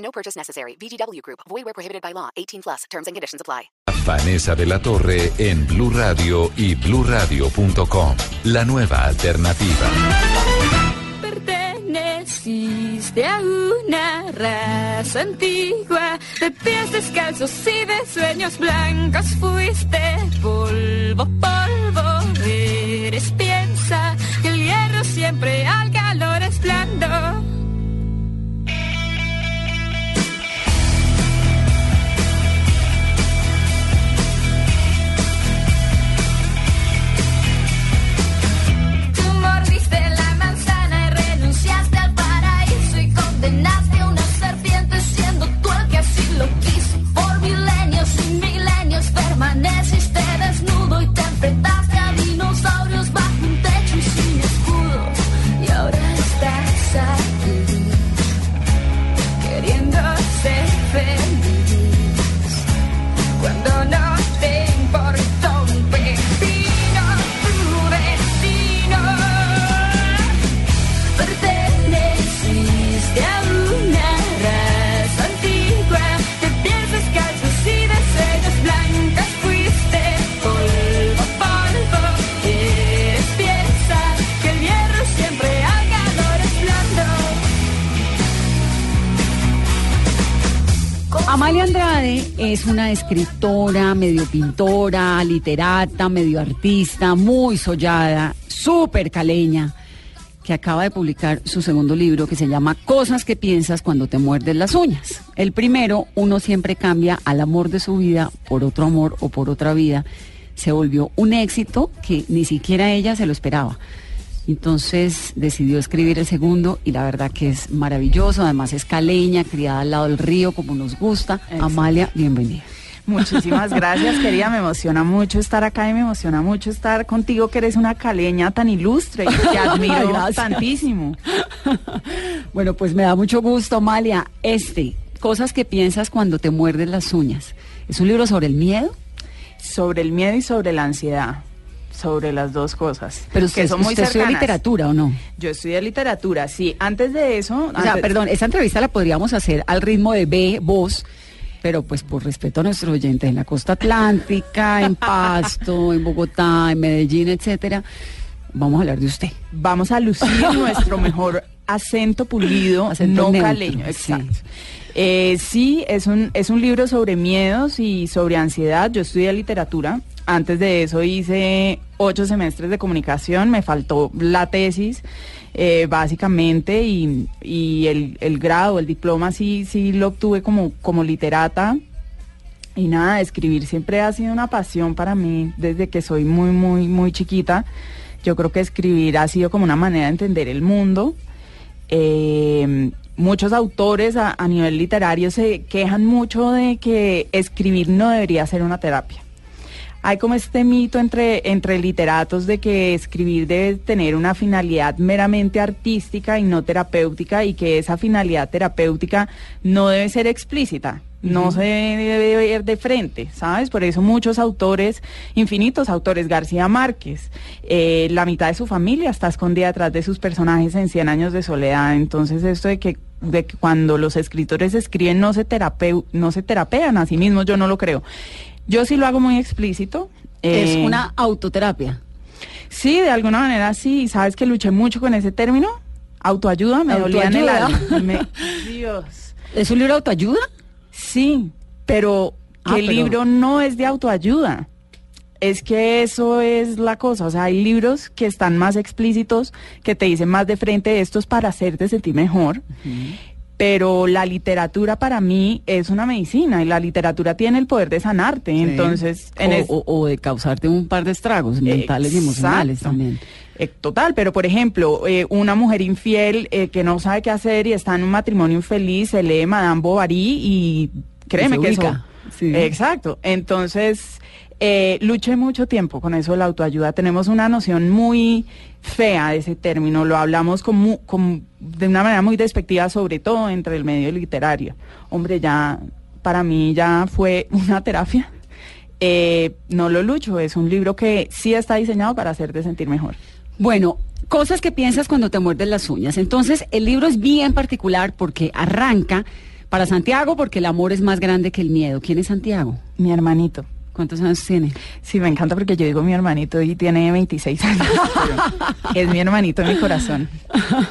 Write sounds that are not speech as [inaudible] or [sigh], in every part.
No purchase necessary. VGW Group. Void where prohibited by law. 18 plus. Terms and conditions apply. Vanessa de la Torre en Blue Radio y BlueRadio.com. La nueva alternativa. Perteneciste a una raza antigua de pies descalzos y de sueños blancos. Fuiste polvo, polvo. Eres piensa que el hierro siempre al calor es blando. Permaneciste desnudo y te enfrentaste es una escritora, medio pintora, literata, medio artista, muy sollada, súper caleña, que acaba de publicar su segundo libro que se llama Cosas que piensas cuando te muerdes las uñas. El primero, uno siempre cambia al amor de su vida por otro amor o por otra vida. Se volvió un éxito que ni siquiera ella se lo esperaba. Entonces decidió escribir el segundo y la verdad que es maravilloso. Además es caleña, criada al lado del río como nos gusta. Amalia, bienvenida. Muchísimas gracias, querida. Me emociona mucho estar acá y me emociona mucho estar contigo, que eres una caleña tan ilustre y te [laughs] admiro Gracias. tantísimo. [laughs] Bueno, pues me da mucho gusto, Amalia. Este, cosas que piensas cuando te muerdes las uñas. ¿Es un libro sobre el miedo? Sobre el miedo y sobre la ansiedad. Sobre las dos cosas. Pero que usted, son muy usted estudió cercanas. literatura o no? Yo estudié literatura, sí. Antes de eso. O sea, perdón, esta entrevista la podríamos hacer al ritmo de B, voz, pero pues por respeto a nuestros oyentes en la costa atlántica, en Pasto, [laughs] en Bogotá, en Medellín, etcétera, vamos a hablar de usted. Vamos a lucir [laughs] nuestro mejor acento pulido, Acento no neutro, caleño, sí. exacto. Eh, sí, es un, es un libro sobre miedos y sobre ansiedad. Yo estudié literatura. Antes de eso hice ocho semestres de comunicación. Me faltó la tesis, eh, básicamente, y, y el, el grado, el diploma, sí, sí lo obtuve como, como literata. Y nada, escribir siempre ha sido una pasión para mí desde que soy muy, muy, muy chiquita. Yo creo que escribir ha sido como una manera de entender el mundo. Eh, muchos autores a nivel literario se quejan mucho de que escribir no debería ser una terapia. Hay como este mito entre, entre literatos de que escribir debe tener una finalidad meramente artística y no terapéutica y que esa finalidad terapéutica no debe ser explícita, no se debe ver de frente, ¿sabes? Por eso muchos autores, infinitos autores, García Márquez, eh, la mitad de su familia está escondida detrás de sus personajes en Cien años de soledad, entonces esto de que de que cuando los escritores escriben no se terapeu no se terapean a sí mismos, yo no lo creo. Yo sí lo hago muy explícito. es eh, una autoterapia. Sí, de alguna manera sí. ¿Sabes que luché mucho con ese término? Autoayuda, me dolía en el alma. Me- [laughs] Dios. ¿Es un libro de autoayuda? Sí, pero Ah, que el pero- libro no es de autoayuda. Es que eso es la cosa. O sea, hay libros que están más explícitos, que te dicen más de frente, esto es para hacerte sentir mejor. Pero la literatura para mí es una medicina y la literatura tiene el poder de sanarte. Entonces, en o, es- o- o de causarte un par de estragos mentales y emocionales también. Eh, total, pero por ejemplo, eh, una mujer infiel eh, que no sabe qué hacer y está en un matrimonio infeliz, se lee Madame Bovary y créeme se que eso... Sí. Exacto. Entonces, eh, luché mucho tiempo con eso de la autoayuda. Tenemos una noción muy fea de ese término. Lo hablamos con mu- con- de una manera muy despectiva, sobre todo entre el medio literario. Hombre, ya para mí ya fue [laughs] una terapia. Eh, no lo lucho, es un libro que sí está diseñado para hacerte sentir mejor. Bueno, cosas que piensas cuando te muerdes las uñas. Entonces, el libro es bien particular porque arranca para Santiago porque el amor es más grande que el miedo. ¿Quién es Santiago? Mi hermanito. ¿Cuántos años tiene? Sí, me encanta porque yo digo mi hermanito y tiene 26 años. [laughs] es mi hermanito en mi corazón.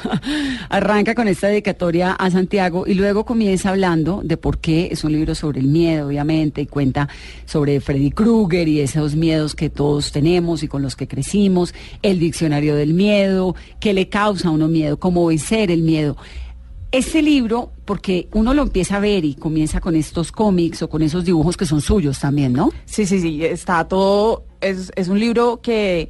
[laughs] Arranca con esta dedicatoria a Santiago y luego comienza hablando de por qué es un libro sobre el miedo, obviamente, y cuenta sobre Freddy Krueger y esos miedos que todos tenemos y con los que crecimos, el diccionario del miedo, qué le causa a uno miedo, cómo vencer el miedo. Este libro, porque uno lo empieza a ver y comienza con estos cómics o con esos dibujos que son suyos también, ¿no? Sí, sí, sí, está todo, es, es un libro que,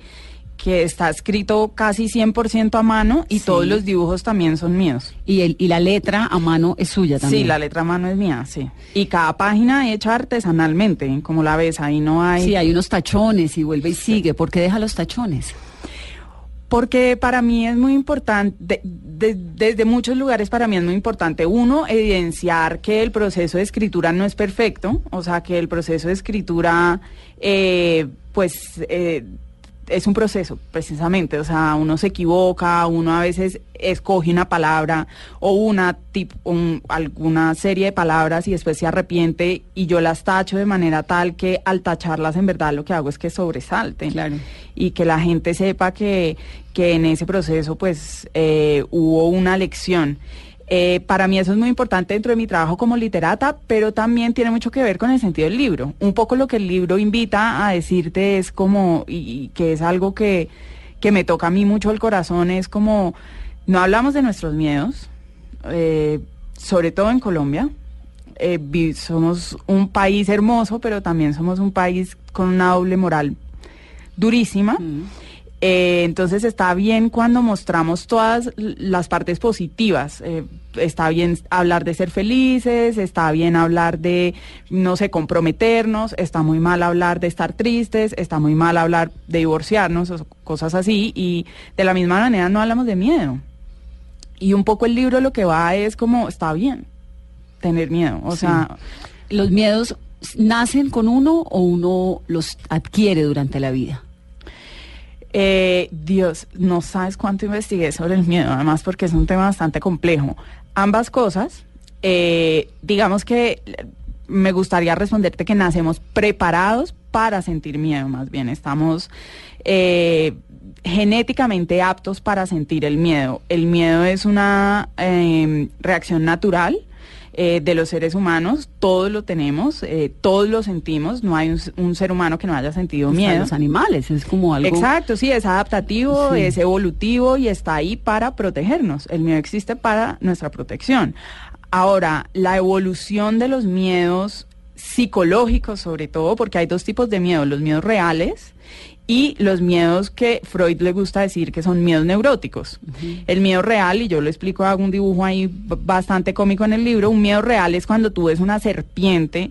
que está escrito casi 100% a mano y Sí. todos los dibujos también son míos. Y, el, y la letra a mano es suya también. Sí, la letra a mano es mía, sí. Y cada página hecha artesanalmente, como la ves, ahí no hay... Sí, hay unos tachones y vuelve y sigue. ¿Por qué deja los tachones? Porque para mí es muy importante, de- de- desde muchos lugares para mí es muy importante, uno, evidenciar que el proceso de escritura no es perfecto, o sea, que el proceso de escritura, eh, pues, eh, es un proceso, precisamente, o sea, uno se equivoca, uno a veces escoge una palabra o una tip- un- alguna serie de palabras y después se arrepiente y yo las tacho de manera tal que al tacharlas en verdad lo que hago es que sobresalten Claro. y que la gente sepa que, que en ese proceso pues eh, hubo una lección. Eh, para mí eso es muy importante dentro de mi trabajo como literata, pero también tiene mucho que ver con el sentido del libro. Un poco lo que el libro invita a decirte es como, y, que es algo que, que me toca a mí mucho el corazón, es como, no hablamos de nuestros miedos, eh, sobre todo en Colombia. Eh, somos un país hermoso, pero también somos un país con una doble moral durísima. Eh, entonces está bien cuando mostramos todas las partes positivas. Eh, está bien hablar de ser felices, está bien hablar de, no sé, comprometernos, está muy mal hablar de estar tristes, está muy mal hablar de divorciarnos, o cosas así. Y de la misma manera no hablamos de miedo. Y un poco el libro lo que va es como, está bien tener miedo. O Sí. sea, ¿Los miedos nacen con uno o uno los adquiere durante la vida? Eh, Dios, no sabes cuánto investigué sobre el miedo, además porque es un tema bastante complejo. Ambas cosas, eh, digamos que me gustaría responderte que nacemos preparados para sentir miedo, más bien estamos eh, genéticamente aptos para sentir el miedo. El miedo es una eh, reacción natural eh, de los seres humanos, todos lo tenemos, eh, todos lo sentimos, no hay un, ser humano que no haya sentido Hasta miedo. Los animales, es como algo... Exacto, sí, es adaptativo, Sí. es evolutivo y está ahí para protegernos. El miedo existe para nuestra protección. Ahora, la evolución de los miedos psicológicos sobre todo, porque hay dos tipos de miedos, los miedos reales y los miedos que Freud le gusta decir que son miedos neuróticos. El miedo real, y yo lo explico, hago un dibujo ahí bastante cómico en el libro, un miedo real es cuando tú ves una serpiente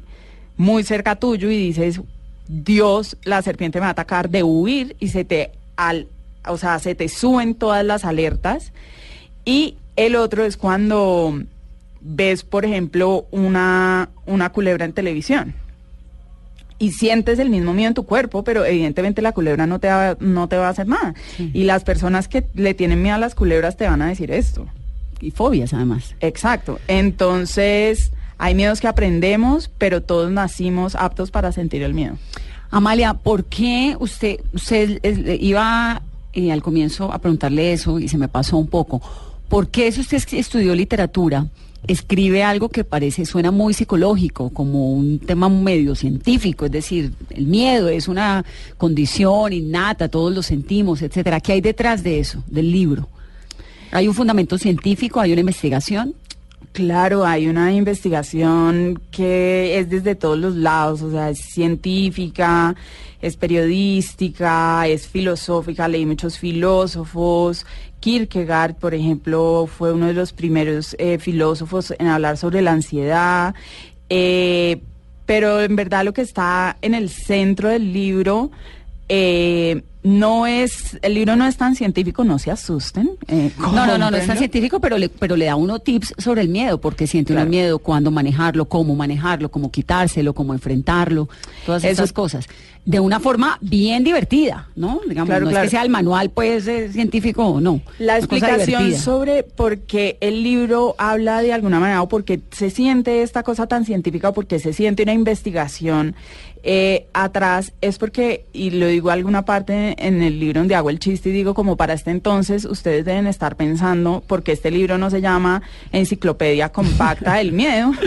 muy cerca tuyo y dices, Dios, la serpiente me va a atacar, de huir y se te, al, o sea, se te suben todas las alertas. Y el otro es cuando ves, por ejemplo, una, una culebra en televisión y sientes el mismo miedo en tu cuerpo, pero evidentemente la culebra no te va, no te va a hacer nada. Y las personas que le tienen miedo a las culebras te van a decir esto. Y fobias, además. Exacto. Entonces, hay miedos que aprendemos, pero todos nacimos aptos para sentir el miedo. Amalia, ¿por qué usted, usted iba eh, al comienzo a preguntarle eso y se me pasó un poco? ¿Por qué si usted es- estudió literatura, escribe algo que parece, suena muy psicológico, como un tema medio científico? Es decir, el miedo es una condición innata, todos lo sentimos, etcétera. ¿Qué hay detrás de eso, del libro? ¿Hay un fundamento científico, hay una investigación? Claro, hay una investigación que es desde todos los lados, o sea, es científica, es periodística, es filosófica, leí muchos filósofos. Kierkegaard, por ejemplo, fue uno de los primeros eh, filósofos en hablar sobre la ansiedad. Eh, pero en verdad lo que está en el centro del libro eh, no es, el libro no es tan científico, no se asusten. eh, No, no, no, no es tan científico, pero le, pero le da uno tips sobre el miedo, porque siente uno Claro. miedo, cuándo manejarlo, cómo manejarlo, cómo quitárselo, cómo enfrentarlo, todas Eso- esas cosas. De una forma bien divertida, ¿no? Digamos, Claro, no es que sea el manual, pues, eh, científico o no. La explicación sobre por qué el libro habla de alguna manera o por qué se siente esta cosa tan científica o por qué se siente una investigación eh, atrás es porque, y lo digo alguna parte en el libro donde hago el chiste y digo como para este entonces ustedes deben estar pensando porque este libro no se llama Enciclopedia Compacta del Miedo. [laughs]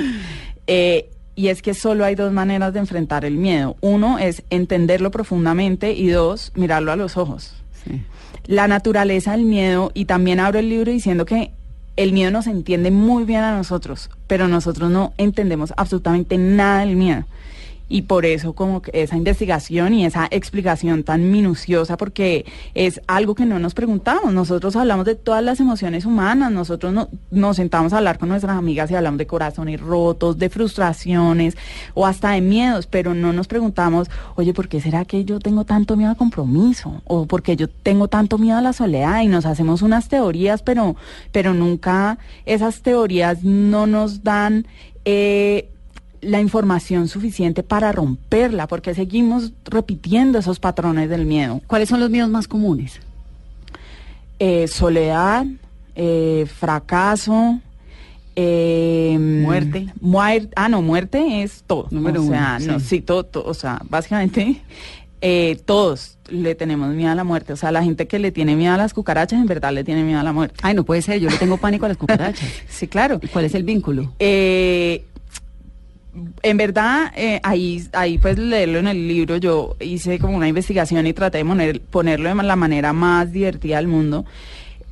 Eh, y es que solo hay dos maneras de enfrentar el miedo. Uno es entenderlo profundamente y dos, mirarlo a los ojos Sí. la naturaleza del miedo y también abro el libro diciendo que el miedo nos entiende muy bien a nosotros, pero nosotros no entendemos absolutamente nada del miedo. Y por eso como que esa investigación y esa explicación tan minuciosa, porque es algo que no nos preguntamos. Nosotros hablamos de todas las emociones humanas, nosotros no- nos sentamos a hablar con nuestras amigas y hablamos de corazones rotos, de frustraciones o hasta de miedos, pero no nos preguntamos, oye, ¿por qué será que yo tengo tanto miedo al compromiso? ¿O por qué yo tengo tanto miedo a la soledad? Y nos hacemos unas teorías, pero, pero nunca esas teorías no nos dan... eh, la información suficiente para romperla, porque seguimos repitiendo esos patrones del miedo. ¿Cuáles son los miedos más comunes? Eh, soledad, eh, fracaso, eh, Muerte. muer- ah, no, muerte es todo. Número o sea, uno, no, sí. sí, todo, todo, o sea, básicamente [laughs] eh, todos le tenemos miedo a la muerte. O sea, la gente que le tiene miedo a las cucarachas, en verdad le tiene miedo a la muerte. Ay, no puede ser, yo le tengo pánico a las cucarachas. [laughs] Sí, claro. ¿Y ¿Cuál es el vínculo? Eh, en verdad, eh, ahí, ahí pues leerlo en el libro, yo hice como una investigación y traté de poner- ponerlo de la manera más divertida del mundo,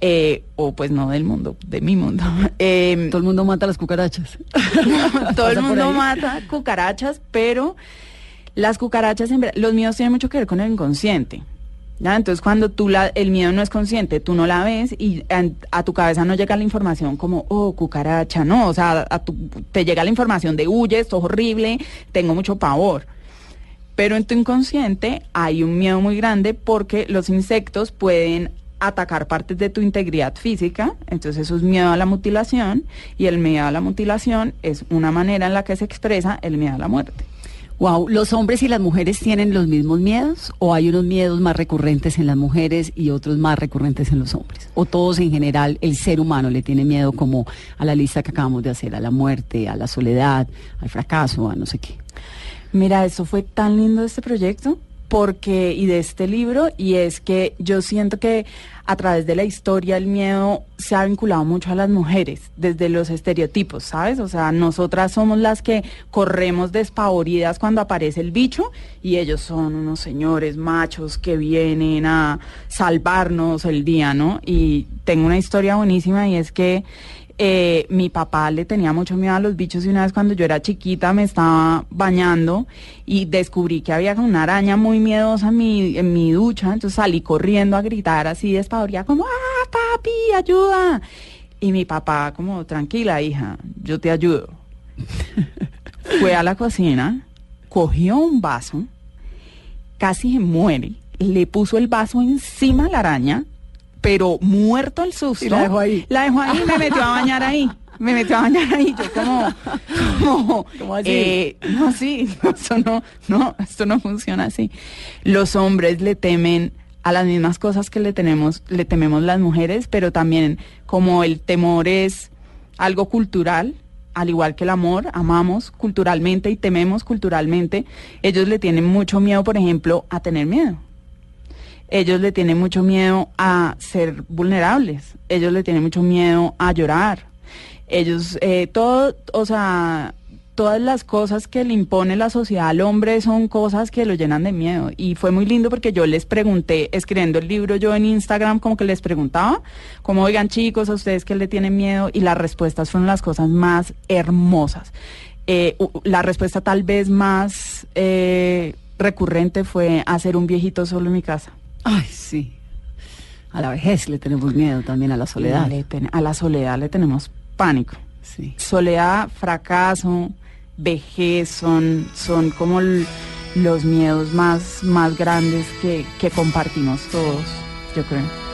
eh, o pues no del mundo, de mi mundo. [laughs] Eh, Todo el mundo mata las cucarachas. [laughs] todo el mundo mata cucarachas, pero las cucarachas, en los miedos tienen mucho que ver con el inconsciente. ¿Ya? Entonces, cuando tú la, el miedo no es consciente, tú no la ves y a, tu cabeza no llega la información como, oh, cucaracha, no, o sea, a te llega la información de, huye, esto es horrible, tengo mucho pavor. Pero en tu inconsciente hay un miedo muy grande porque los insectos pueden atacar partes de tu integridad física, entonces eso es miedo a la mutilación y el miedo a la mutilación es una manera en la que se expresa el miedo a la muerte. Wow, ¿los hombres y las mujeres tienen los mismos miedos o hay unos miedos más recurrentes en las mujeres y otros más recurrentes en los hombres? ¿O todos en general el ser humano le tiene miedo como a la lista que acabamos de hacer, a la muerte, a la soledad, al fracaso, a no sé qué? Mira, eso fue tan lindo este proyecto porque y de este libro y es que yo siento que a través de la historia el miedo se ha vinculado mucho a las mujeres desde los estereotipos, ¿sabes? O sea, nosotras somos las que corremos despavoridas cuando aparece el bicho y ellos son unos señores machos que vienen a salvarnos el día, ¿no? Y tengo una historia buenísima y es que eh, mi papá le tenía mucho miedo a los bichos y una vez cuando yo era chiquita me estaba bañando y descubrí que había una araña muy miedosa en mi, en mi ducha, entonces salí corriendo a gritar así despavorida como ¡Ah, papi, ayuda! Y mi papá como, tranquila hija, yo te ayudo. [laughs] Fue a la cocina, cogió un vaso, casi se muere, le puso el vaso encima a la araña, pero muerto el susto. Y la dejó ahí. La dejó ahí y me metió a bañar ahí. Me metió a bañar ahí, yo como, como, ¿Cómo así? eh, no, sí, no, eso no, no, esto no funciona así. Los hombres le temen a las mismas cosas que le tenemos, le tememos las mujeres, pero también como el temor es algo cultural, al igual que el amor, amamos culturalmente y tememos culturalmente, ellos le tienen mucho miedo, por ejemplo, a tener miedo. Ellos le tienen mucho miedo a ser vulnerables. Ellos le tienen mucho miedo a llorar. Ellos, eh, todo, o sea, todas las cosas que le impone la sociedad al hombre son cosas que lo llenan de miedo. Y fue muy lindo porque yo les pregunté, escribiendo el libro yo en Instagram, como que les preguntaba, como oigan chicos, a ustedes que le tienen miedo, y las respuestas fueron las cosas más hermosas. Eh, la respuesta tal vez más eh, recurrente fue hacer un viejito solo en mi casa. Ay, sí. A la vejez le tenemos miedo también a la soledad. Le ten- a la soledad le tenemos pánico. Sí. soledad, fracaso, vejez son, son como los miedos más, más grandes que, que compartimos todos, yo creo.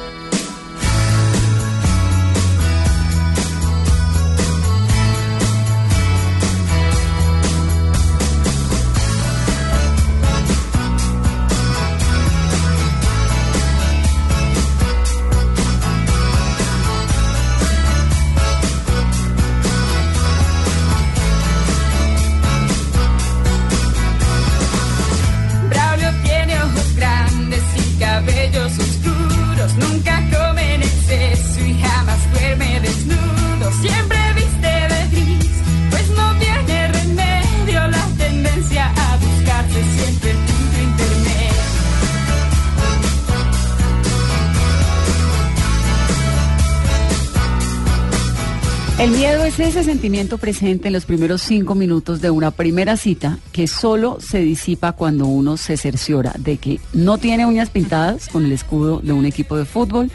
Es ese sentimiento presente en los primeros cinco minutos de una primera cita que solo se disipa cuando uno se cerciora de que no tiene uñas pintadas con el escudo de un equipo de fútbol,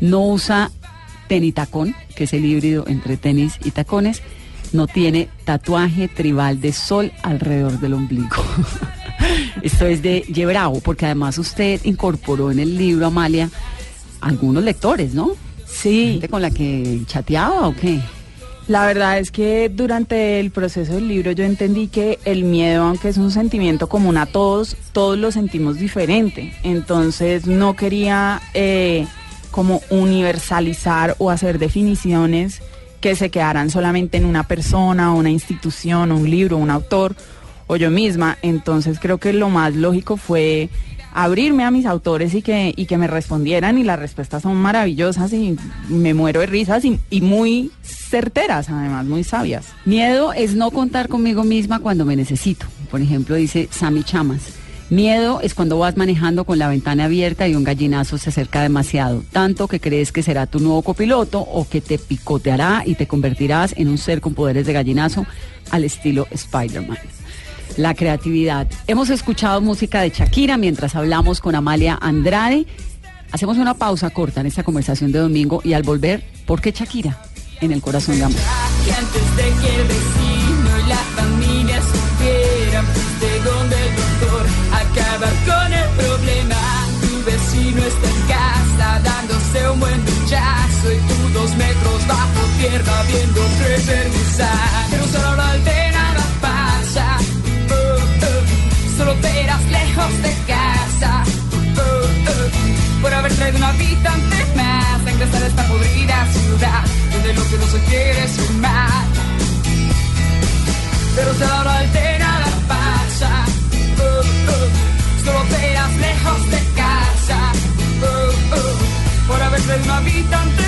no usa tenitacón, que es el híbrido entre tenis y tacones, no tiene tatuaje tribal de sol alrededor del ombligo. [laughs] Esto es de Yebravo, porque además usted incorporó en el libro, Amalia, algunos lectores, ¿no? Sí, ¿Gente con la que chateaba o qué? La verdad es que durante el proceso del libro yo entendí que el miedo, aunque es un sentimiento común a todos, todos lo sentimos diferente. Entonces no quería eh, como universalizar o hacer definiciones que se quedaran solamente en una persona, una institución, un libro, un autor o yo misma. Entonces creo que lo más lógico fue abrirme a mis autores y que, y que me respondieran y las respuestas son maravillosas y me muero de risas y, y muy certeras además, muy sabias. Miedo es no contar conmigo misma cuando me necesito. Por ejemplo, dice Sammy Chamas. Miedo es cuando vas manejando con la ventana abierta y un gallinazo se acerca demasiado, tanto que crees que será tu nuevo copiloto o que te picoteará y te convertirás en un ser con poderes de gallinazo al estilo Spider-Man. La creatividad. Hemos escuchado música de Shakira mientras hablamos con Amalia Andrade. Hacemos una pausa corta en esta conversación de domingo y al volver, ¿por qué Shakira? En el corazón de amor. antes de que el vecino la familia supieran fuiste donde el doctor acabar con el problema tu vecino está en casa dándose un buen duchazo y tú dos metros bajo tierra viendo crecer mi sal pero solo nada haber traído un habitante más a ingresar a esta podrida ciudad donde lo que no se quiere es un pero si a la hora de nada pasa oh, oh, solo te irás lejos de casa oh, oh, por haber traído un habitante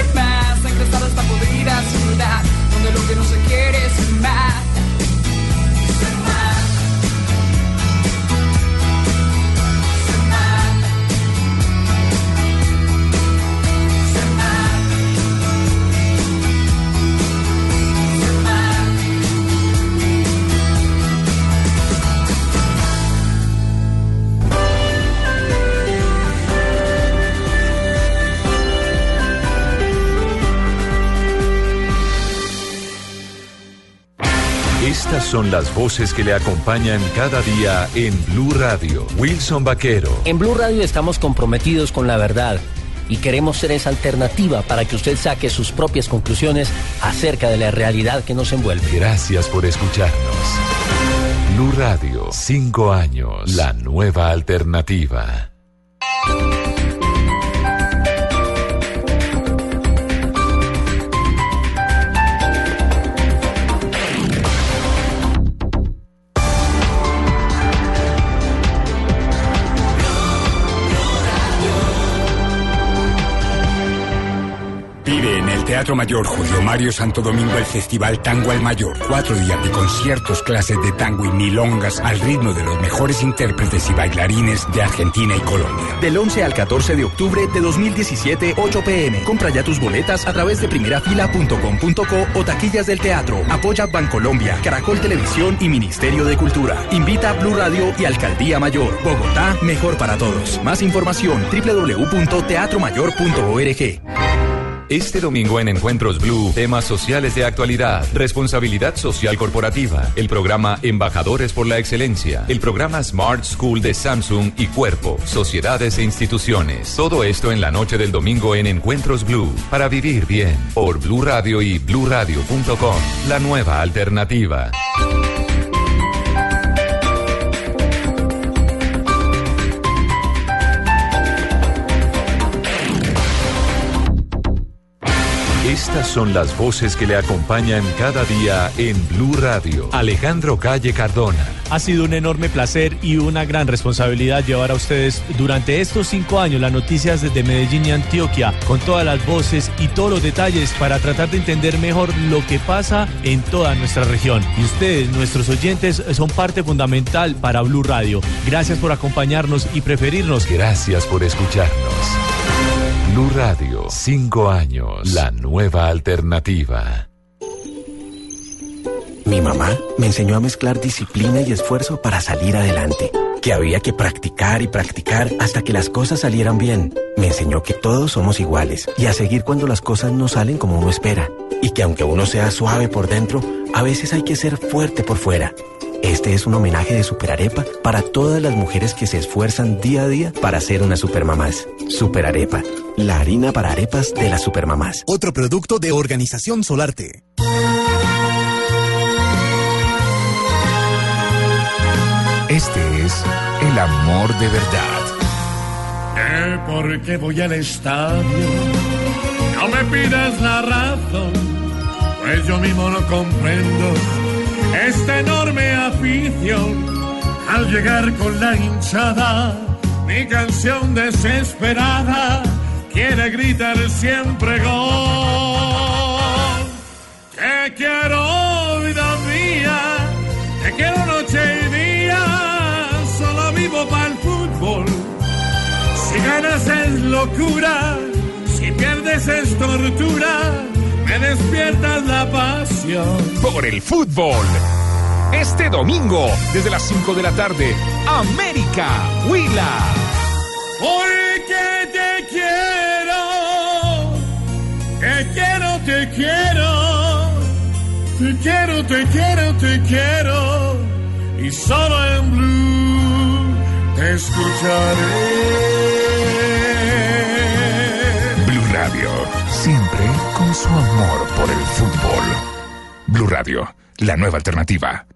son las voces que le acompañan cada día en Blue Radio. Wilson Vaquero, En Blue Radio estamos comprometidos con la verdad y queremos ser esa alternativa para que usted saque sus propias conclusiones acerca de la realidad que nos envuelve. gracias por escucharnos. Blue Radio, cinco años, la nueva alternativa. Teatro Mayor Julio Mario Santo Domingo el Festival Tango al Mayor. Cuatro días de conciertos, clases de tango y milongas al ritmo de los mejores intérpretes y bailarines de Argentina y Colombia. Del 11 al 14 de octubre de 2017, 8 pm. Compra ya tus boletas a través de primerafila.com.co o taquillas del teatro. Apoya Bancolombia, Caracol Televisión y Ministerio de Cultura. Invita a Blue Radio y Alcaldía Mayor. Bogotá, mejor para todos. Más información www.teatromayor.org. Este domingo en Encuentros Blue, temas sociales de actualidad, responsabilidad social corporativa, el programa Embajadores por la Excelencia, el programa Smart School de Samsung y Cuerpo, sociedades e instituciones. Todo esto en la noche del domingo en Encuentros Blue, para vivir bien, por Blue Radio y bluradio.com, la nueva alternativa. Estas son las voces que le acompañan cada día en Blue Radio. Alejandro Calle Cardona. Ha sido un enorme placer y una gran responsabilidad llevar a ustedes durante estos cinco años las noticias desde Medellín y Antioquia, con todas las voces y todos los detalles para tratar de entender mejor lo que pasa en toda nuestra región. Y ustedes, nuestros oyentes, son parte fundamental para Blue Radio. Gracias por acompañarnos y preferirnos. Gracias por escucharnos. Blue Radio, cinco años, la nueva alternativa. Mi mamá me enseñó a mezclar disciplina y esfuerzo para salir adelante. Que había que practicar y practicar hasta que las cosas salieran bien. Me enseñó que todos somos iguales y a seguir cuando las cosas no salen como uno espera. Y que aunque uno sea suave por dentro, a veces hay que ser fuerte por fuera. Este es un homenaje de Superarepa para todas las mujeres que se esfuerzan día a día para ser unas supermamás. Superarepa, la harina para arepas de las supermamás. Otro producto de Organización Solarte. Este es el amor de verdad. Eh, ¿Por qué voy al estadio? No me pidas la razón, pues yo mismo no comprendo esta enorme afición. Al llegar con la hinchada, mi canción desesperada quiere gritar siempre gol. Te quiero, vida mía, te quiero noche y día, solo vivo para el fútbol. Si ganas es locura, si pierdes es tortura, me despiertas la pasión. Por el fútbol. Este domingo, desde las 5 de la tarde, América Huila. Porque te quiero, te quiero, te quiero, te quiero, te quiero, te quiero, y solo en blue te escucharé. Blue Radio, su amor por el fútbol. Blue Radio, la nueva alternativa.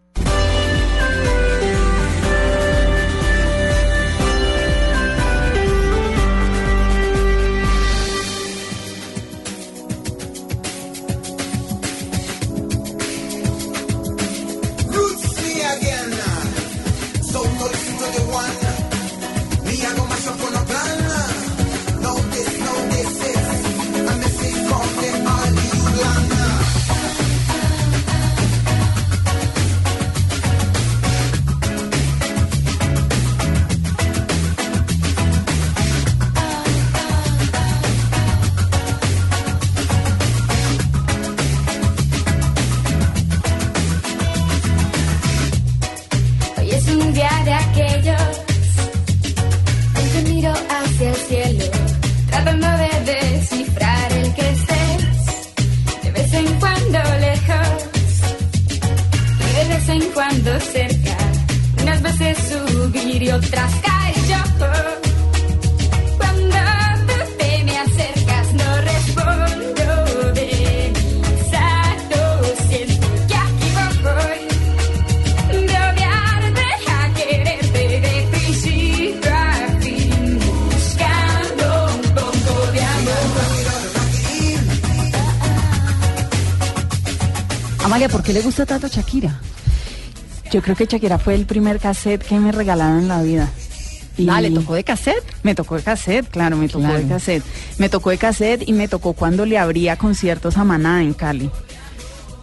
Le gusta tanto Shakira? Yo creo que Shakira fue el primer cassette que me regalaron en la vida. Ah, ¿le tocó de cassette? Me tocó de cassette, claro, me tocó Claro. de cassette. Me tocó de cassette y me tocó cuando le abría conciertos a Maná en Cali.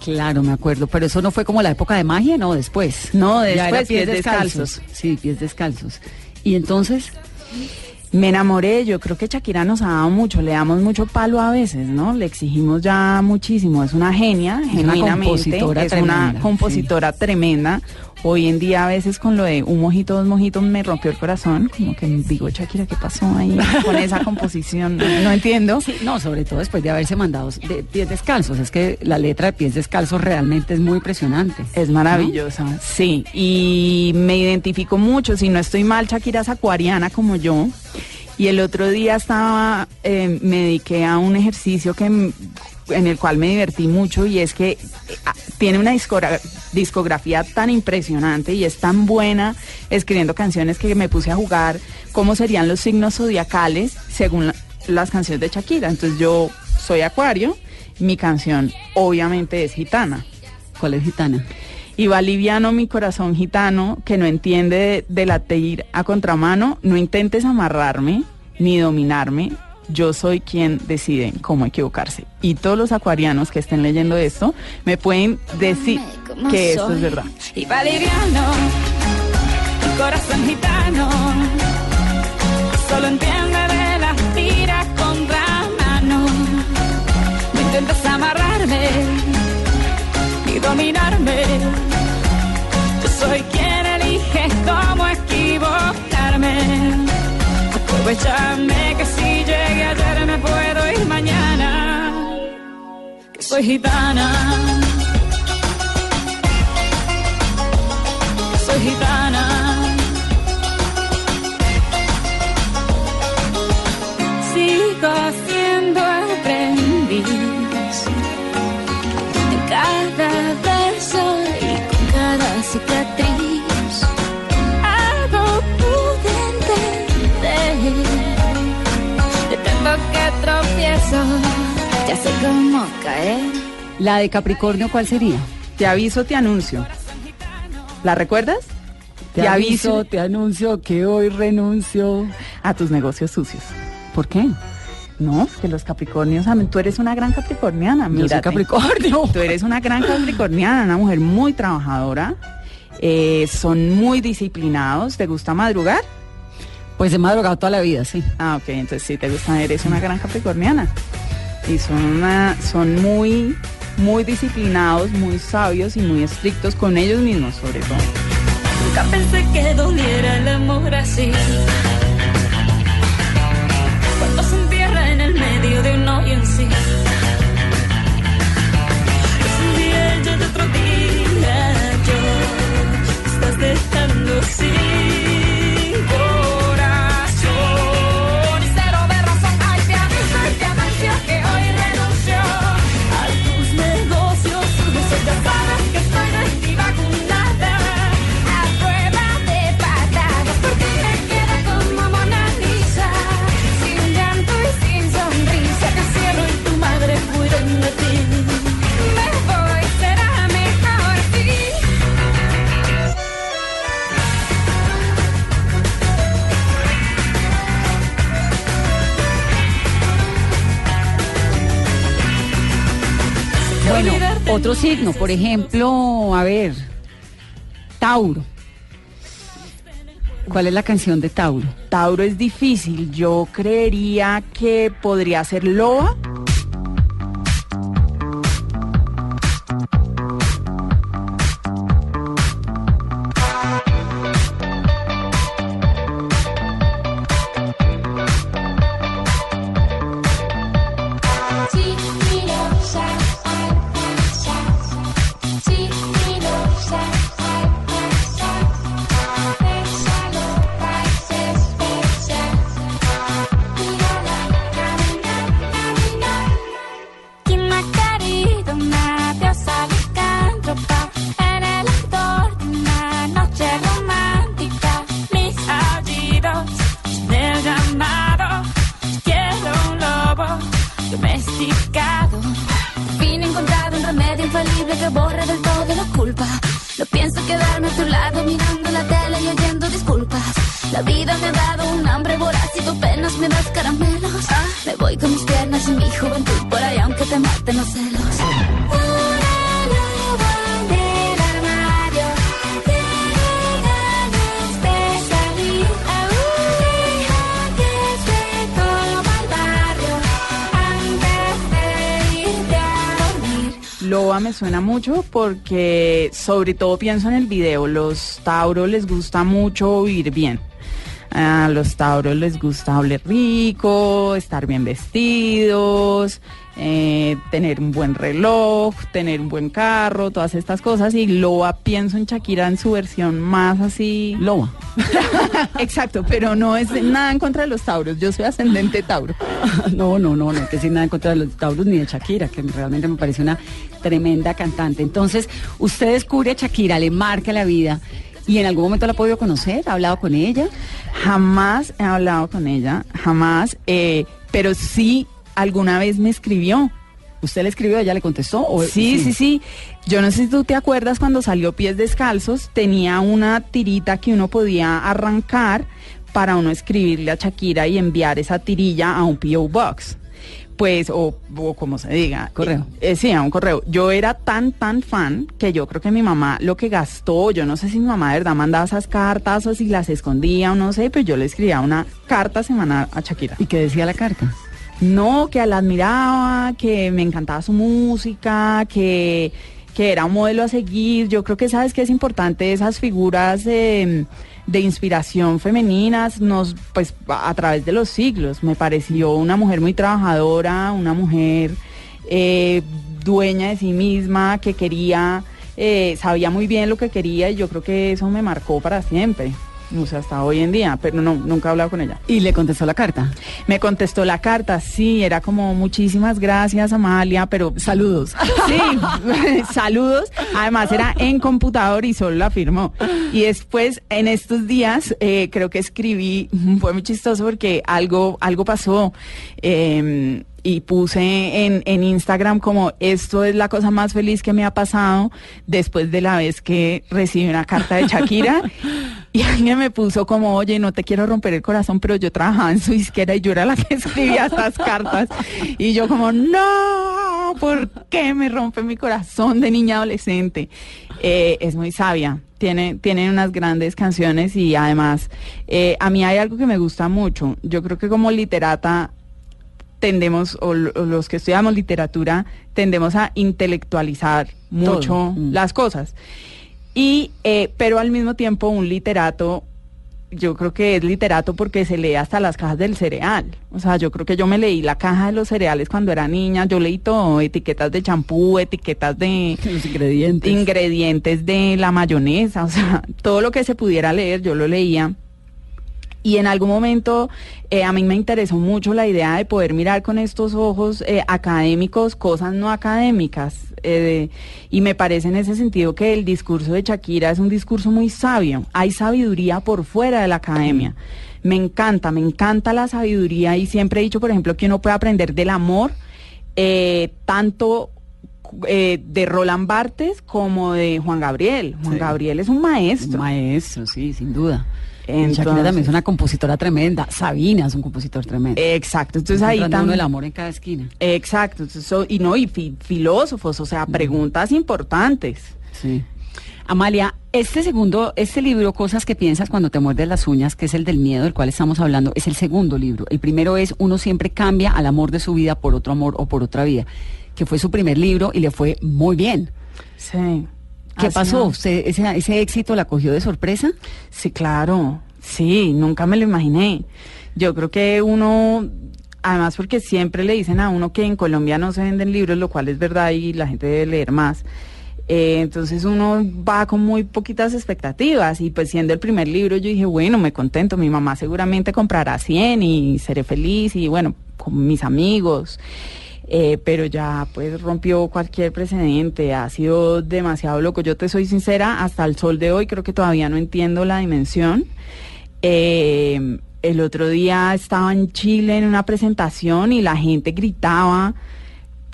Claro, me acuerdo, pero eso no fue como la época de magia, no, después. No, Ya era después, pies descalzos. Sí, pies descalzos. Y entonces, Me enamoré, yo creo que Shakira nos ha dado mucho, le damos mucho palo a veces, ¿no? Le exigimos ya muchísimo, es una genia, una genuinamente, compositora es tremenda, una compositora tremenda. Hoy en día a veces con lo de un mojito, dos mojitos me rompió el corazón, como que digo, Shakira, ¿qué pasó ahí con esa [laughs] composición? No, no entiendo. sí, no, sobre todo después de haberse mandado de pies descalzos. Es que la letra de pies descalzos realmente es muy impresionante. Es maravillosa, sí, y me identifico mucho, si no estoy mal, Shakira es acuariana como yo, y el otro día estaba, eh, me dediqué a un ejercicio que en el cual me divertí mucho y es que eh, ah, tiene una discogra- discografía tan impresionante y es tan buena escribiendo canciones que me puse a jugar cómo serían los signos zodiacales según la- las canciones de Shakira. Entonces yo soy acuario, mi canción obviamente es gitana. ¿Cuál es gitana? Y va liviano mi corazón gitano, que no entiende de, de latir a contramano. No intentes amarrarme ni dominarme. Yo soy quien decide cómo equivocarse. Y todos los acuarianos que estén leyendo esto me pueden decir que esto es verdad. Y va liviano, mi corazón gitano, solo entiende de las tiras contra mano. No intentes amarrarme ni dominarme. Yo soy quien elige cómo equivocarme. Aprovechame que soy gitana. soy gitana. Sigo siendo aprendiz en cada verso y con cada cicatriz. Algo pude de tanto que tropiezo. Caer. La de Capricornio, ¿cuál sería? Te aviso, te anuncio. ¿La recuerdas? Te aviso, te anuncio que hoy renuncio a tus negocios sucios. ¿Por qué? No, que los capricornios. Tú eres una gran capricorniana, Yo soy mírate. Capricornio. Tú eres una gran capricorniana, una mujer muy trabajadora. eh, son muy disciplinados. ¿Te gusta madrugar? Pues he madrugado toda la vida, sí. Ah, ok, entonces sí te gusta, eres una gran capricorniana. Y son son muy, muy disciplinados, muy sabios y muy estrictos con ellos mismos, sobre todo. Nunca pensé que el amor así. Otro signo, por ejemplo, a ver, Tauro. ¿Cuál es la canción de Tauro? Tauro es difícil. Yo creería que podría ser Loba. Suena mucho porque sobre todo pienso en el video, los Tauros les gusta mucho vivir bien. A los Tauros les gusta oler rico, estar bien vestidos, eh, tener un buen reloj, tener un buen carro, todas estas cosas. Y Loba pienso en Shakira en su versión más así. Loba. [laughs] Exacto, pero no es nada en contra de los Tauros. Yo soy ascendente Tauro. [laughs] No, no, no, no, que sin nada en contra de los Tauros ni de Shakira, que realmente me parece una tremenda cantante. Entonces, usted descubre a Shakira, le marca la vida y en algún momento la ha podido conocer, ha hablado con ella. Jamás he hablado con ella, jamás, eh, pero sí alguna vez me escribió. ¿Usted le escribió, ella le contestó? O, Sí, sí, sí. Yo no sé si tú te acuerdas cuando salió Pies Descalzos, tenía una tirita que uno podía arrancar para uno escribirle a Shakira y enviar esa tirilla a un P.O. Box. Pues, o, o como se diga. Correo. Eh, eh, sí, a un correo. Yo era tan, tan fan que yo creo que mi mamá lo que gastó, yo no sé si mi mamá de verdad mandaba esas cartas o si las escondía o no sé, pero yo le escribía una carta semanal a Shakira. ¿Y qué decía la carta? No, que la admiraba, que me encantaba su música, que, que era un modelo a seguir. Yo creo que sabes que es importante esas figuras de, de inspiración femeninas, nos, pues a a través de los siglos. Me pareció una mujer muy trabajadora, una mujer eh, dueña de sí misma, que quería, eh, sabía muy bien lo que quería y yo creo que eso me marcó para siempre. O sea, hasta hoy en día, pero no, nunca he hablado con ella. ¿Y le contestó la carta? Me contestó la carta, sí, era como muchísimas gracias Amalia, pero saludos. [laughs] Sí, [laughs] saludos. Además era en computador y solo la firmó. Y después, en estos días, eh, creo que escribí, [laughs] fue muy chistoso porque algo, algo pasó. eh, y puse en, en Instagram como esto es la cosa más feliz que me ha pasado después de la vez que recibí una carta de Shakira [laughs] y alguien me puso como oye no te quiero romper el corazón pero yo trabajaba en su disquera y yo era la que [laughs] escribía estas cartas y yo como no ¿por qué me rompe mi corazón de niña adolescente? Eh, es muy sabia tiene, tiene unas grandes canciones y además eh, a mí hay algo que me gusta mucho. Yo creo que como literata tendemos, o, lo- o los que estudiamos literatura, tendemos a intelectualizar mucho. Mm. las cosas. Y, eh, pero al mismo tiempo un literato, yo creo que es literato porque se lee hasta las cajas del cereal. O sea, yo creo que yo me leí la caja de los cereales cuando era niña, yo leí todo, etiquetas de champú, etiquetas de [laughs] Los ingredientes. ingredientes de la mayonesa, o sea, todo lo que se pudiera leer, yo lo leía. Y en algún momento eh, a mí me interesó mucho la idea de poder mirar con estos ojos eh, académicos cosas no académicas. eh, y me parece en ese sentido que el discurso de Shakira es un discurso muy sabio. Hay sabiduría por fuera de la academia. Me encanta, me encanta la sabiduría y siempre he dicho, por ejemplo, que uno puede aprender del amor eh, tanto eh, de Roland Barthes como de Juan Gabriel. Juan Sí. Gabriel es un maestro. Un maestro, sí, sin duda. Entonces- Shakira también es una compositora tremenda. Sabina es un compositor tremendo. Exacto, entonces ahí Encontrando uno tam- el amor en cada esquina. Exacto, entonces, so- y no, y fi- filósofos, o sea, preguntas importantes. Sí. Amalia, este segundo, este libro, Cosas que piensas cuando te muerdes las uñas, que es el del miedo del cual estamos hablando, es el segundo libro. El primero es Uno siempre cambia al amor de su vida por otro amor o por otra vida, que fue su primer libro y le fue muy bien. Sí. ¿Qué Así pasó? es. ¿Usted ese, ese éxito la cogió de sorpresa? Sí, claro. Sí, nunca me lo imaginé. Yo creo que uno, además porque siempre le dicen a uno que en Colombia no se venden libros, lo cual es verdad y la gente debe leer más. Eh, entonces uno va con muy poquitas expectativas y pues siendo el primer libro yo dije, bueno, me contento, mi mamá seguramente comprará 100 y seré feliz y bueno, con mis amigos. Eh, pero ya pues rompió cualquier precedente, ha sido demasiado loco. Yo te soy sincera, hasta el sol de hoy creo que todavía no entiendo la dimensión. Eh, el otro día estaba en Chile en una presentación y la gente gritaba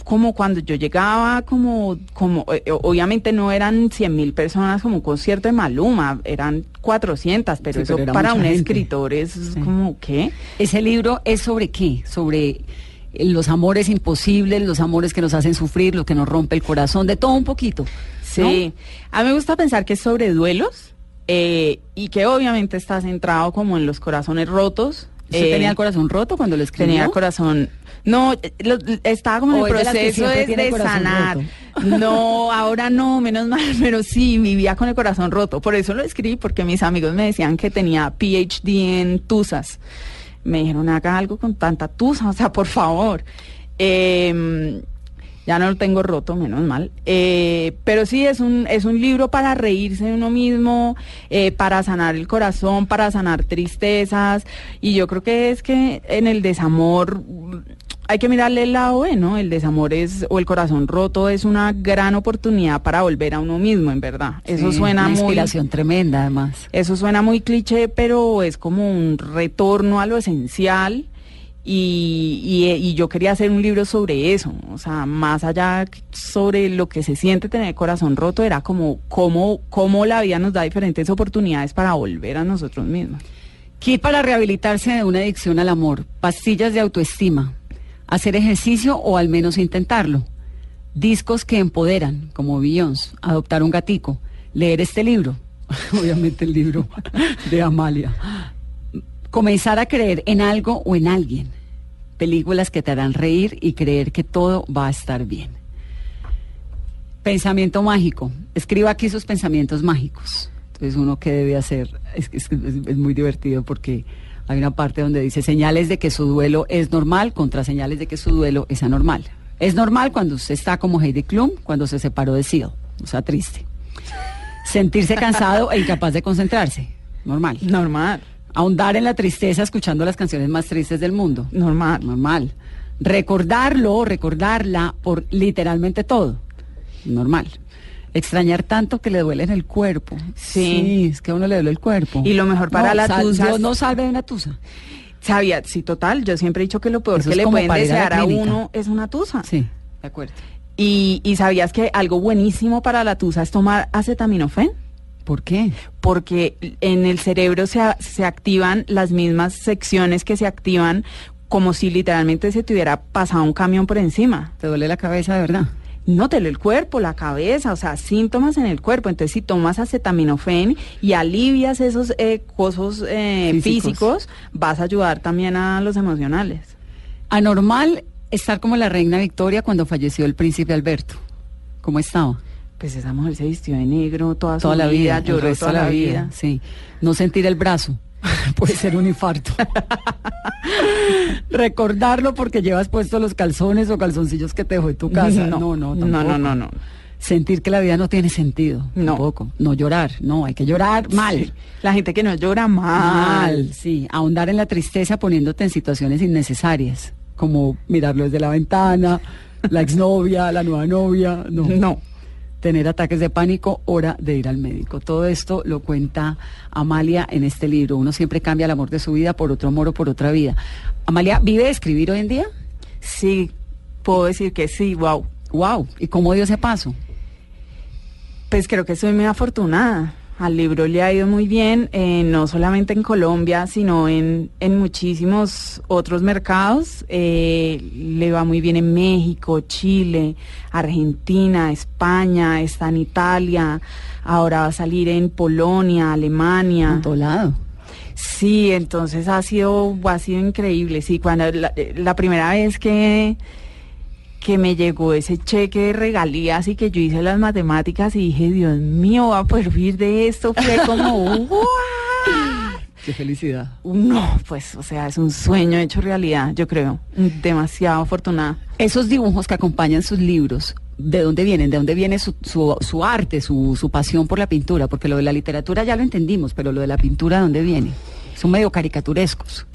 como cuando yo llegaba, como, como eh, obviamente no eran 100 mil personas como un concierto de Maluma, eran 400, pero Sí, eso pero para un gente. escritor es como, ¿qué? Ese libro es sobre qué? Sobre los amores imposibles, los amores que nos hacen sufrir, lo que nos rompe el corazón, de todo un poquito. Sí, a mí me gusta pensar que es sobre duelos eh, y que obviamente está centrado como en los corazones rotos. ¿Usted Eh, tenía el corazón roto cuando lo escribió? Tenía el corazón. No, lo- estaba como en ¿O el proceso de, sanar. roto? No, [laughs] ahora no, menos mal, [laughs] pero sí, vivía con el corazón roto. Por eso lo escribí, porque mis amigos me decían que tenía PhD en tusas. Me dijeron, haga algo con tanta tusa, o sea, por favor. Eh, ya no lo tengo roto, menos mal. Eh, pero sí, es un, es un libro para reírse de uno mismo, eh, para sanar el corazón, para sanar tristezas. Y yo creo que es que en el desamor hay que mirarle el lado B, ¿no? El desamor es, o el corazón roto es una gran oportunidad para volver a uno mismo, en verdad. Eso Sí, suena una muy... inspiración tremenda, además. Eso suena muy cliché, pero es como un retorno a lo esencial. Y, y, y yo quería hacer un libro sobre eso, o sea, más allá sobre lo que se siente tener el corazón roto, era como cómo, cómo la vida nos da diferentes oportunidades para volver a nosotros mismos. Kit para rehabilitarse de una adicción al amor, pastillas de autoestima, hacer ejercicio o al menos intentarlo, discos que empoderan, como Beyoncé, adoptar un gatico, leer este libro, [laughs] obviamente el libro [laughs] de Amalia, comenzar a creer en algo o en alguien, películas que te harán reír y creer que todo va a estar bien. Pensamiento mágico. Escriba aquí sus pensamientos mágicos. Entonces uno que debe hacer, es- es muy divertido porque hay una parte donde dice señales de que su duelo es normal contra señales de que su duelo es anormal. Es normal cuando usted está como Heidi Klum, cuando se separó de Seal, o sea, triste. Sentirse cansado e incapaz de concentrarse, normal. Normal. Ahondar en la tristeza escuchando las canciones más tristes del mundo. Normal. Normal. Recordarlo, recordarla por literalmente todo. Normal. Extrañar tanto que le duele en el cuerpo. Sí. es que a uno le duele el cuerpo. Y lo mejor para No, la sal- tusa. Dios no salve de una tusa. Sabía, sí, total, yo siempre he dicho que lo peor Eso que le pueden a desear a, clínica. uno es una tusa. Sí, de acuerdo. Y, y sabías que algo buenísimo para la tusa es tomar acetaminofén. ¿Por qué? Porque en el cerebro se, a- se activan las mismas secciones que se activan como si literalmente se te hubiera pasado un camión por encima. ¿Te duele la cabeza de verdad? No, te duele el cuerpo, la cabeza, o sea, síntomas en el cuerpo. Entonces, si tomas acetaminofén y alivias esos eh, cosas eh, Físicos. físicos, vas a ayudar también a los emocionales. Anormal estar como la reina Victoria cuando falleció el príncipe Alberto. ¿Cómo estaba? Pues esa mujer se vistió de negro toda, Toda su la vida, lloró el resto toda la vida. Sí. No sentir el brazo. [laughs] Puede ser un infarto. Recordarlo porque llevas puestos los calzones o calzoncillos que te dejó en tu casa. No, No, no, no, no, no, no. Sentir que la vida no tiene sentido. No. Tampoco. No llorar. No, hay que llorar mal. Sí. La gente que no llora mal. Mal, sí. Ahondar en la tristeza poniéndote en situaciones innecesarias. Como mirarlo desde la ventana, la exnovia, la nueva novia. No. No. Tener ataques de pánico, hora de ir al médico. Todo esto lo cuenta Amalia en este libro. Uno siempre cambia el amor de su vida por otro amor o por otra vida. Amalia, ¿vive de escribir hoy en día? Sí, puedo decir que sí, wow. Wow. ¿Y cómo dio ese paso? Pues creo que soy muy afortunada. Al libro le ha ido muy bien, eh, no solamente en Colombia, sino en, en muchísimos otros mercados. Eh, le va muy bien en México, Chile, Argentina, España, está en Italia, ahora va a salir en Polonia, Alemania. En todo lado. Sí, entonces ha sido, ha sido increíble. Sí, cuando la, eh, la primera vez que, que me llegó ese cheque de regalías y que yo hice las matemáticas y dije, Dios mío, voy a poder vivir de esto, fue como, [laughs] ¡guau! Qué felicidad. No, pues, o sea, es un sueño hecho realidad, yo creo. Demasiado afortunada. Esos dibujos que acompañan sus libros, ¿de dónde vienen? ¿De dónde viene su, su, su arte, su, su pasión por la pintura? Porque lo de la literatura ya lo entendimos, pero lo de la pintura, ¿de dónde viene? Son medio caricaturescos.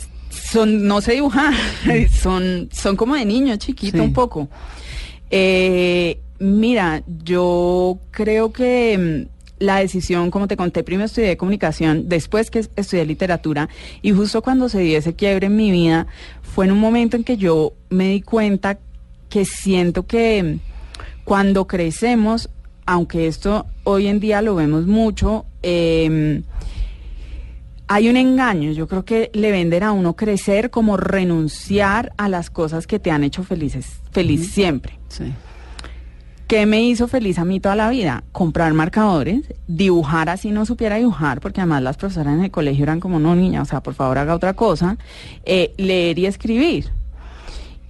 Son, no sé dibujar, [laughs] son, son como de niño chiquito Sí. un poco. Eh, mira, yo creo que mm, la decisión, como te conté, primero estudié comunicación, después que es- estudié literatura, y justo cuando se dio ese quiebre en mi vida, fue en un momento en que yo me di cuenta que siento que cuando crecemos, aunque esto hoy en día lo vemos mucho, eh, hay un engaño. Yo creo que le venden a uno crecer como renunciar a las cosas que te han hecho felices, feliz siempre. Sí. ¿Qué me hizo feliz a mí toda la vida? Comprar marcadores, dibujar así no supiera dibujar, porque además las profesoras en el colegio eran como, no niña, o sea, por favor haga otra cosa, eh, leer y escribir.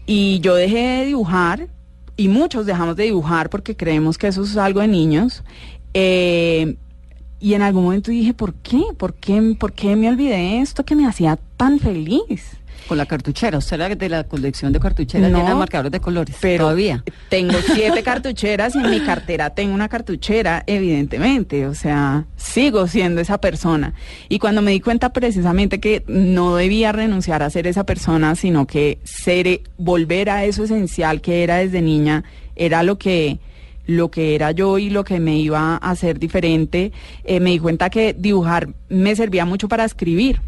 Y yo dejé de dibujar, y muchos dejamos de dibujar porque creemos que eso es algo de niños. eh, y en algún momento dije, ¿por qué? ¿Por qué, ¿Por qué me olvidé esto que me hacía tan feliz? Con la cartuchera, usted era de la colección de cartucheras No, llena de marcadores de colores. pero todavía. Tengo [laughs] siete cartucheras y en mi cartera tengo una cartuchera, evidentemente. O sea, sigo siendo esa persona. Y cuando me di cuenta precisamente que no debía renunciar a ser esa persona, sino que ser, eh, volver a eso esencial que era desde niña, era lo que lo que era yo y lo que me iba a hacer diferente, eh, me di cuenta que dibujar me servía mucho para escribir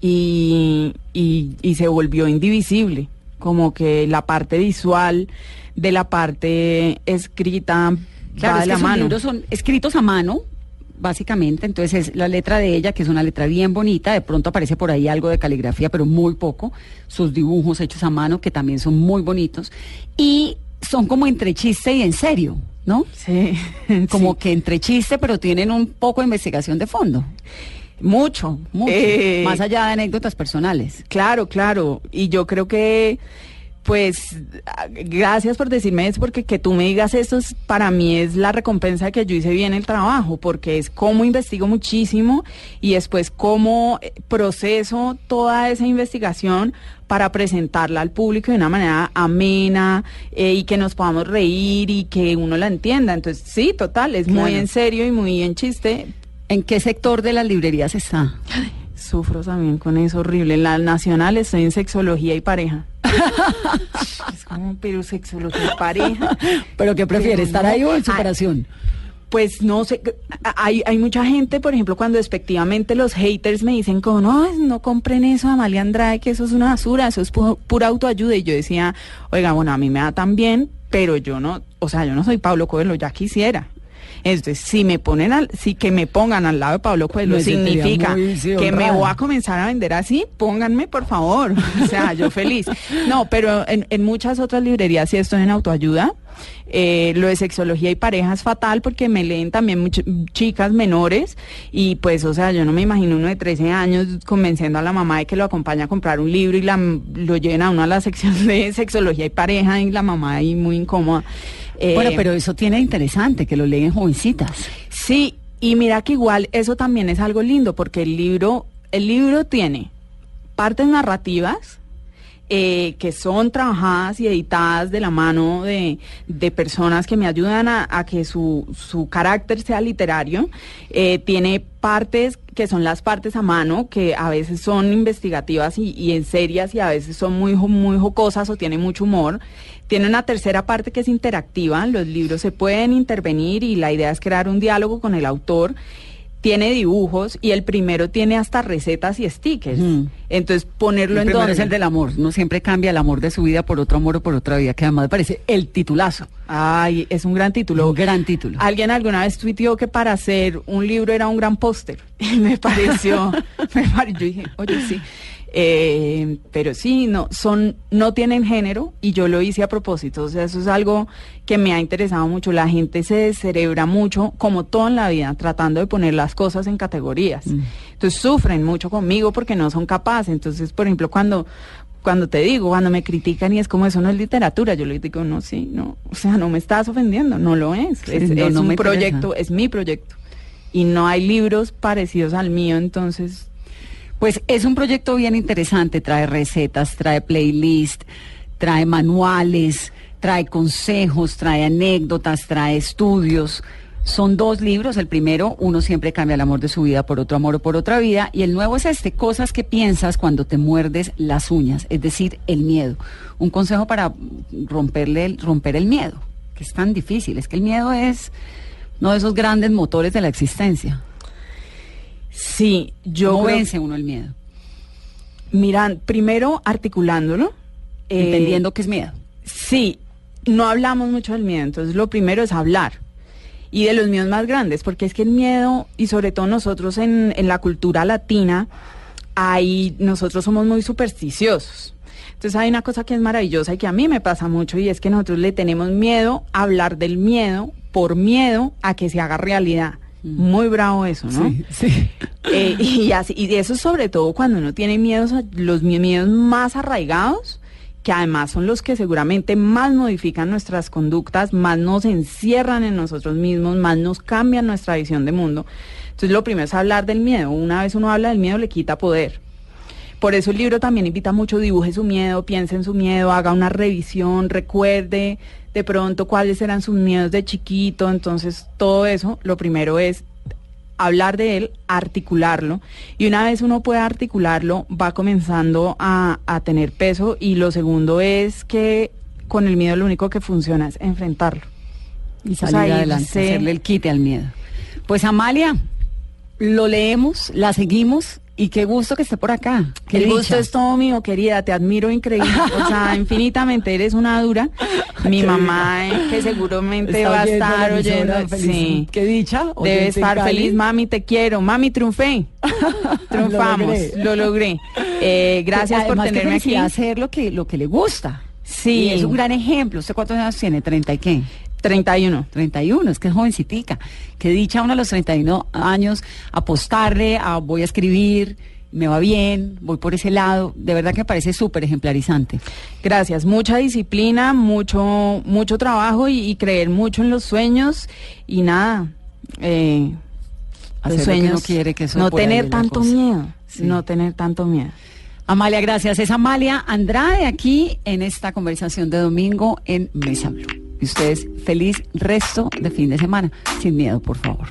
y, y, y se volvió indivisible, como que la parte visual de la parte escrita Claro, va de que la esos mano. libros son escritos a mano, básicamente. Entonces es la letra de ella, que es una letra bien bonita. De pronto aparece por ahí algo de caligrafía, pero muy poco. Sus dibujos hechos a mano, que también son muy bonitos. Y son como entre chiste y en serio, ¿no? Sí. [laughs] Como que entre chiste, pero tienen un poco de investigación de fondo. Mucho, Mucho. Eh, Más allá de anécdotas personales. Claro, claro. Y yo creo que, pues, gracias por decirme eso, porque que tú me digas esto es- para mí es la recompensa de que yo hice bien el trabajo, porque es cómo investigo muchísimo y después cómo eh, proceso toda esa investigación para presentarla al público de una manera amena eh, y que nos podamos reír y que uno la entienda. Entonces, sí, total, es muy en serio y muy en chiste, ¿En qué sector de las librerías está? Sufro también con eso horrible. En la nacional estoy en sexología y pareja. [laughs] es como, pero sexología y pareja. ¿Pero qué prefiere, Pero estar no. ahí o en Ay, superación? Pues no sé, a- hay, hay mucha gente, por ejemplo, cuando despectivamente los haters me dicen como, no, no compren eso, Amalia Andrade, que eso es una basura, eso es pu- pura autoayuda. Y yo decía, oiga, bueno, a mí me da tan bien, pero yo no, o sea, yo no soy Pablo Coelho, ya quisiera. Entonces, si me ponen al, si que me pongan al lado de Pablo Coelho Me sentiría significa que me voy a comenzar a vender así, pónganme por favor. O sea, yo feliz. No, pero en, en muchas otras librerías sí estoy en autoayuda. Eh, lo de sexología y pareja es fatal porque me leen también much- chicas menores y pues, o sea, yo no me imagino uno de 13 años convenciendo a la mamá de que lo acompaña a comprar un libro y la, lo lleven a uno a la sección de sexología y pareja y la mamá ahí muy incómoda. Eh, Bueno, pero eso tiene interesante, que lo leen jovencitas. Sí, y mira que igual eso también es algo lindo porque el libro, el libro tiene partes narrativas eh, que son trabajadas y editadas de la mano de, personas que me ayudan a, que su, carácter sea literario. Eh, tiene partes que son las partes a mano, que a veces son investigativas y, en serias y a veces son muy, muy jocosas o tienen mucho humor. Tiene una tercera parte que es interactiva, los libros se pueden intervenir y la idea es crear un diálogo con el autor. Tiene dibujos y el primero tiene hasta recetas y stickers. Entonces ponerlo El en donde es el del amor. No siempre cambia el amor de su vida por otro amor o por otra vida, que además me parece el titulazo. Ay, es un gran título. Un gran título. Alguien alguna vez tuiteó que para hacer un libro era un gran póster. [laughs] Y me pareció, [laughs] me pare- yo dije, oye, sí. Eh, pero sí, no, son, no tienen género y yo lo hice a propósito. O sea, eso es algo que me ha interesado mucho. La gente se descerebra mucho, como todo en la vida, tratando de poner las cosas en categorías. Entonces sufren mucho conmigo porque no son capaces. Entonces, por ejemplo, cuando cuando te digo, cuando me critican y es como eso no es literatura, yo les digo, no, sí, no, o sea, no me estás ofendiendo, no lo es. Sí, es no, es no un interesa. proyecto, es mi proyecto. Y no hay libros parecidos al mío, entonces Pues es un proyecto bien interesante, trae recetas, trae playlist, trae manuales, trae consejos, trae anécdotas, trae estudios. Son dos libros, el primero, uno siempre cambia el amor de su vida por otro amor o por otra vida, y el nuevo es este, cosas que piensas cuando te muerdes las uñas, es decir, el miedo. Un consejo para romperle, el- romper el miedo, que es tan difícil, es que el miedo es uno de esos grandes motores de la existencia. Sí, yo ¿Cómo creo- vence uno el miedo? miran, primero articulándolo, eh, Entendiendo que es miedo. Sí, no hablamos mucho del miedo, entonces lo primero es hablar. Y de los miedos más grandes, porque es que el miedo, y sobre todo nosotros en, en la cultura latina, ahí nosotros somos muy supersticiosos. Entonces hay una cosa que es maravillosa y que a mí me pasa mucho y es que nosotros le tenemos miedo a hablar del miedo por miedo a que se haga realidad. Muy bravo eso, ¿no? Sí, sí. [laughs] Eh, y, así, y eso sobre todo cuando uno tiene miedos, los mi- miedos más arraigados, que además son los que seguramente más modifican nuestras conductas, más nos encierran en nosotros mismos, más nos cambian nuestra visión de mundo. Entonces lo primero es hablar del miedo. Una vez uno habla del miedo le quita poder. Por eso el libro también invita mucho, dibuje su miedo, piense en su miedo, haga una revisión, recuerde de pronto cuáles eran sus miedos de chiquito. Entonces todo eso, lo primero es hablar de él, articularlo. Y una vez uno puede articularlo, va comenzando a, a tener peso. Y lo segundo es que con el miedo lo único que funciona es enfrentarlo. Y O salir sea, adelante, hacerle el quite al miedo. Pues Amalia, lo leemos, la seguimos y qué gusto que esté por acá. Qué el dicha. gusto es todo mío, querida, te admiro increíble. O sea, [laughs] infinitamente eres una dura. Mi Qué mamá, eh, que seguramente va a estar oyendo. Sí. Qué dicha. Debe estar Cali. feliz, mami, te quiero. Mami, triunfé. [laughs] Triunfamos, logré. lo logré. Eh, gracias por tenerme aquí. hacer lo que, lo que le gusta. Sí. Y es un gran ejemplo. ¿Usted cuántos años tiene? ¿30 y qué? 31. 31, es que es jovencitica. Que dicha uno a los 31 años apostarle a voy a escribir, me va bien, voy por ese lado. De verdad que me parece súper ejemplarizante. Gracias, mucha disciplina, mucho, mucho trabajo y, y creer mucho en los sueños y nada. Eh, Hacer los lo que sueños, uno quiere, que eso no tener tanto cosa. miedo, Sí. no tener tanto miedo. Amalia, gracias. Es Amalia Andrade aquí en esta conversación de domingo en Mesa Blue. Y ustedes, feliz resto de fin de semana. Sin miedo, por favor.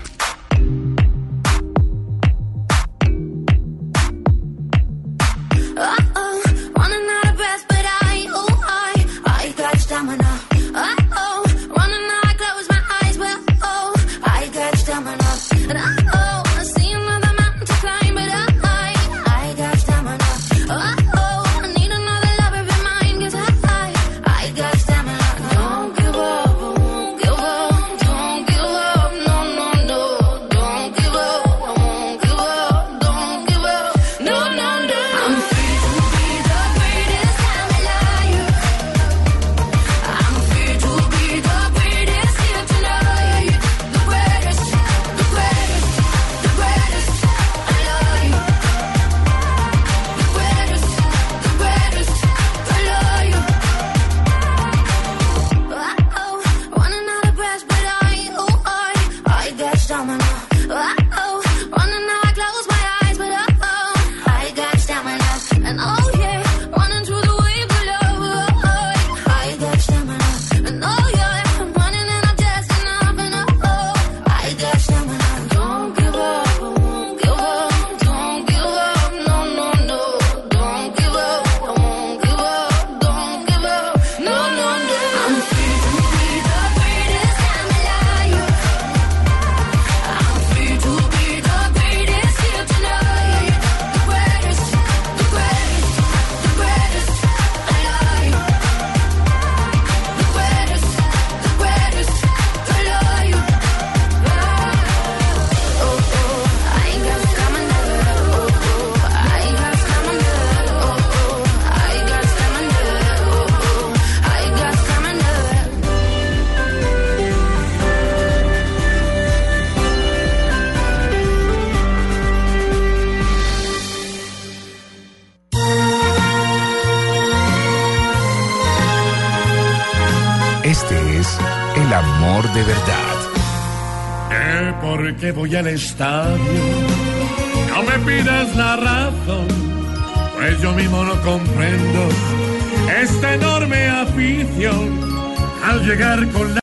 ¿Por qué voy al estadio? No me pidas la razón, pues yo mismo no comprendo esta enorme afición al llegar con la